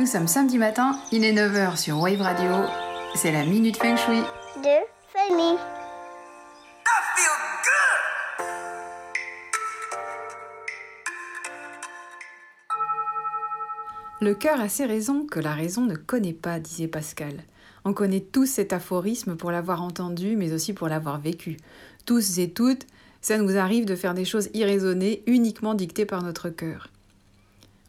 Nous sommes samedi matin, il est 9h sur Wave Radio. C'est la Minute Feng Shui. de famille. Le cœur a ses raisons que la raison ne connaît pas, disait Pascal. On connaît tous cet aphorisme pour l'avoir entendu, mais aussi pour l'avoir vécu. Tous et toutes, ça nous arrive de faire des choses irraisonnées, uniquement dictées par notre cœur.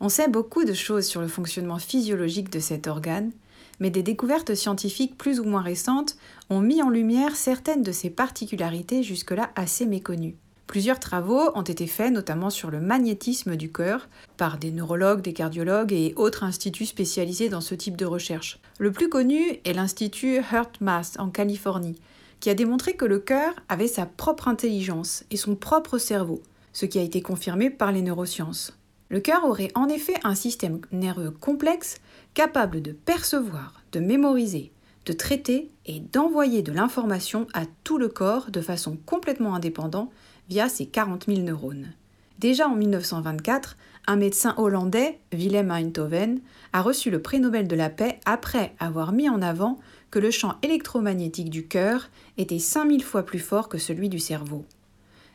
On sait beaucoup de choses sur le fonctionnement physiologique de cet organe, mais des découvertes scientifiques plus ou moins récentes ont mis en lumière certaines de ses particularités jusque-là assez méconnues. Plusieurs travaux ont été faits notamment sur le magnétisme du cœur par des neurologues, des cardiologues et autres instituts spécialisés dans ce type de recherche. Le plus connu est l'Institut HeartMath en Californie, qui a démontré que le cœur avait sa propre intelligence et son propre cerveau, ce qui a été confirmé par les neurosciences. Le cœur aurait en effet un système nerveux complexe capable de percevoir, de mémoriser, de traiter et d'envoyer de l'information à tout le corps de façon complètement indépendante via ses 40 000 neurones. Déjà en 1924, un médecin hollandais, Willem Einthoven, a reçu le prix Nobel de la paix après avoir mis en avant que le champ électromagnétique du cœur était 5000 fois plus fort que celui du cerveau.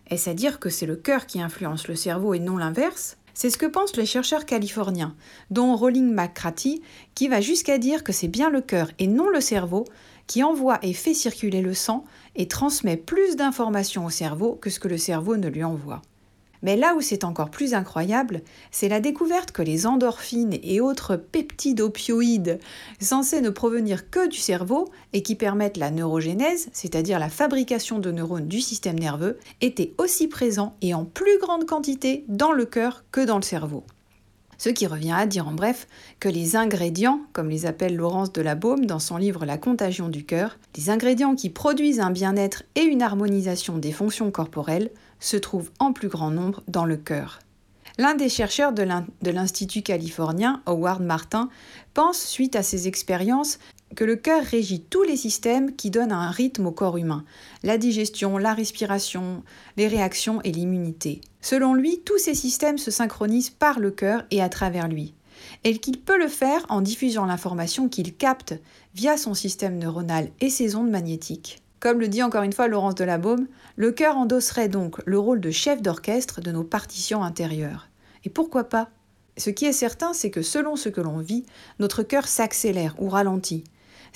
Est-ce à dire que c'est le cœur qui influence le cerveau et non l'inverse? C'est ce que pensent les chercheurs californiens, dont Rolling McCratty, qui va jusqu'à dire que c'est bien le cœur et non le cerveau qui envoie et fait circuler le sang et transmet plus d'informations au cerveau que ce que le cerveau ne lui envoie. Mais là où c'est encore plus incroyable, c'est la découverte que les endorphines et autres peptides opioïdes, censés ne provenir que du cerveau et qui permettent la neurogénèse, c'est-à-dire la fabrication de neurones du système nerveux, étaient aussi présents et en plus grande quantité dans le cœur que dans le cerveau. Ce qui revient à dire en bref que les ingrédients, comme les appelle Laurence de la Baume dans son livre La contagion du cœur, les ingrédients qui produisent un bien-être et une harmonisation des fonctions corporelles se trouvent en plus grand nombre dans le cœur. L'un des chercheurs de l'Institut californien, Howard Martin, pense, suite à ses expériences, que le cœur régit tous les systèmes qui donnent un rythme au corps humain, la digestion, la respiration, les réactions et l'immunité. Selon lui, tous ces systèmes se synchronisent par le cœur et à travers lui, et qu'il peut le faire en diffusant l'information qu'il capte via son système neuronal et ses ondes magnétiques. Comme le dit encore une fois Laurence Delabaume, le cœur endosserait donc le rôle de chef d'orchestre de nos partitions intérieures. Et pourquoi pas? Ce qui est certain, c'est que selon ce que l'on vit, notre cœur s'accélère ou ralentit.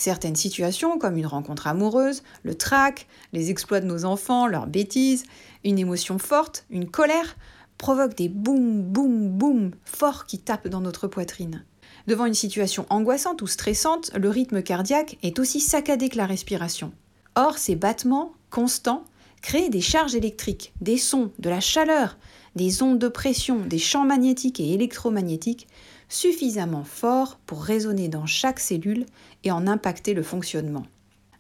Certaines situations, comme une rencontre amoureuse, le trac, les exploits de nos enfants, leurs bêtises, une émotion forte, une colère, provoquent des boum, boum, boum forts qui tapent dans notre poitrine. Devant une situation angoissante ou stressante, le rythme cardiaque est aussi saccadé que la respiration. Or, ces battements constants créent des charges électriques, des sons, de la chaleur, des ondes de pression, des champs magnétiques et électromagnétiques suffisamment forts pour résonner dans chaque cellule et en impacter le fonctionnement.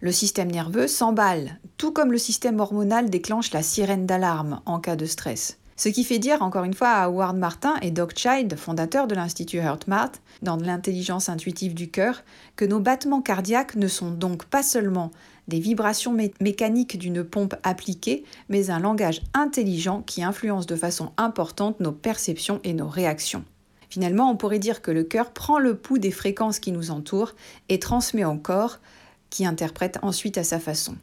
Le système nerveux s'emballe, tout comme le système hormonal déclenche la sirène d'alarme en cas de stress. Ce qui fait dire encore une fois à Howard Martin et Doc Child, fondateur de l'Institut HeartMath, dans l'intelligence intuitive du cœur, que nos battements cardiaques ne sont donc pas seulement des vibrations mécaniques d'une pompe appliquée, mais un langage intelligent qui influence de façon importante nos perceptions et nos réactions. Finalement, on pourrait dire que le cœur prend le pouls des fréquences qui nous entourent et transmet au corps, qui interprète ensuite à sa façon.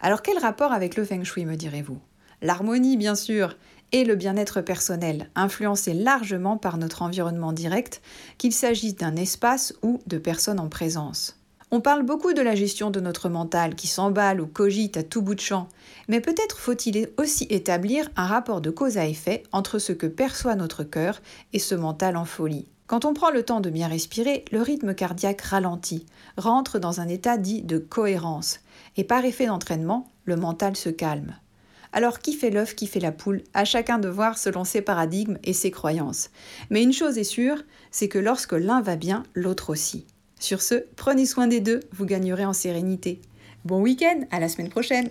Alors quel rapport avec le feng shui, me direz-vous? L'harmonie, bien sûr, et le bien-être personnel, influencé largement par notre environnement direct, qu'il s'agisse d'un espace ou de personnes en présence. On parle beaucoup de la gestion de notre mental qui s'emballe ou cogite à tout bout de champ, mais peut-être faut-il aussi établir un rapport de cause à effet entre ce que perçoit notre cœur et ce mental en folie. Quand on prend le temps de bien respirer, le rythme cardiaque ralentit, rentre dans un état dit de cohérence, et par effet d'entraînement, le mental se calme. Alors qui fait l'œuf, qui fait la poule? À chacun de voir selon ses paradigmes et ses croyances. Mais une chose est sûre, c'est que lorsque l'un va bien, l'autre aussi. Sur ce, prenez soin des deux, vous gagnerez en sérénité. Bon week-end, à la semaine prochaine.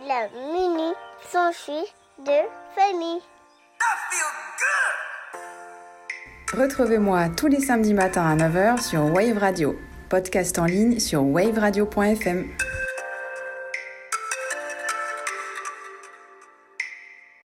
La minute s'enfuit de famille. Retrouvez-moi tous les samedis matins à 9h sur Wave Radio, podcast en ligne sur waveradio.fm.